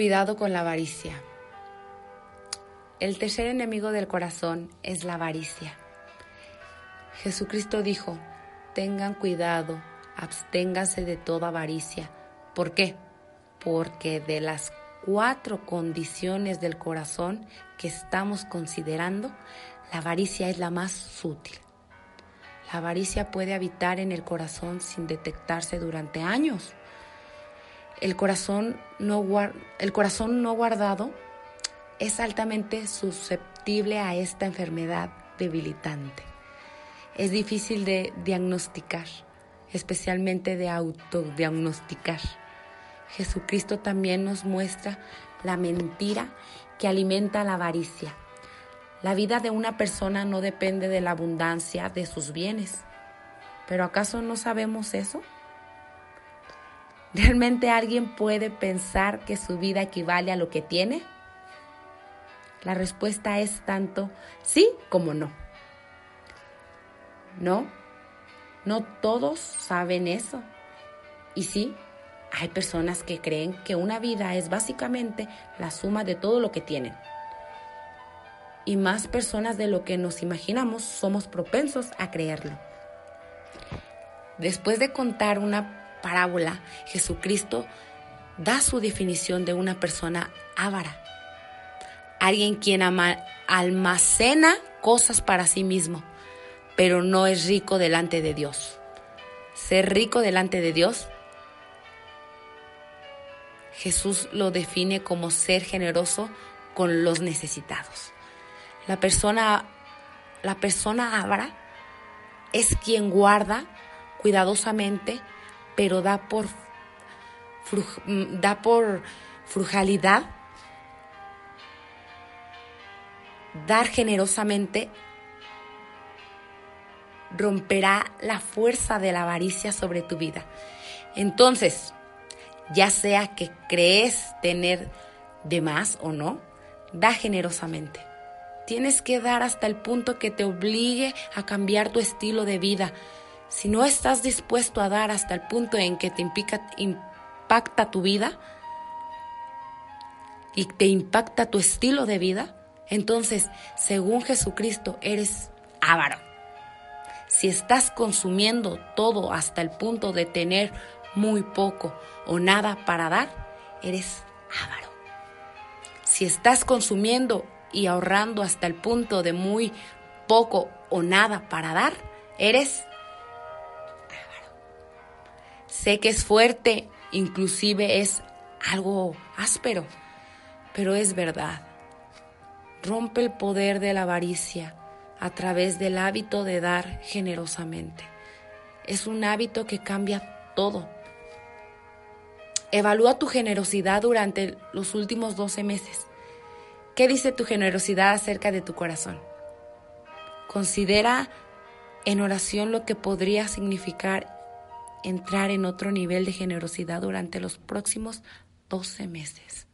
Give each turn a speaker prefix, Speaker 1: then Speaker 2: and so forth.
Speaker 1: Cuidado con la avaricia. El tercer enemigo del corazón es la avaricia. Jesucristo dijo, tengan cuidado, absténganse de toda avaricia. ¿Por qué? Porque de las cuatro condiciones del corazón que estamos considerando, la avaricia es la más sutil. La avaricia puede habitar en el corazón sin detectarse durante años. El corazón no, el corazón no guardado es altamente susceptible a esta enfermedad debilitante. Es difícil de diagnosticar, especialmente de autodiagnosticar. Jesucristo también nos muestra la mentira que alimenta la avaricia la vida de una persona no depende de la abundancia de sus bienes. ¿Pero acaso no sabemos eso? ¿Realmente alguien puede pensar que su vida equivale a lo que tiene? La respuesta es tanto sí como no. No, no todos saben eso. Y sí, hay personas que creen que una vida es básicamente la suma de todo lo que tienen y más personas de lo que nos imaginamos somos propensos a creerlo. Después de contar una parábola, Jesucristo da su definición de una persona ávara, alguien quien almacena cosas para sí mismo, pero no es rico delante de Dios. Ser rico delante de Dios, Jesús lo define como ser generoso con los necesitados. La persona, la persona abra es quien guarda cuidadosamente, pero da por, da por frugalidad, dar generosamente romperá la fuerza de la avaricia sobre tu vida. Entonces, ya sea que crees tener de más o no, da generosamente. Tienes que dar hasta el punto que te obligue a cambiar tu estilo de vida. Si no estás dispuesto a dar hasta el punto en que te impacta tu vida y te impacta tu estilo de vida, entonces, según Jesucristo, eres avaro. Si estás consumiendo todo hasta el punto de tener muy poco o nada para dar, eres avaro. Si estás consumiendo y ahorrando hasta el punto de muy poco o nada para dar, eres Sé que es fuerte, inclusive es algo áspero, pero es verdad. Rompe el poder de la avaricia a través del hábito de dar generosamente. Es un hábito que cambia todo. Evalúa tu generosidad durante los últimos 12 meses. ¿Qué dice tu generosidad acerca de tu corazón? Considera en oración lo que podría significar entrar en otro nivel de generosidad durante los próximos 12 meses.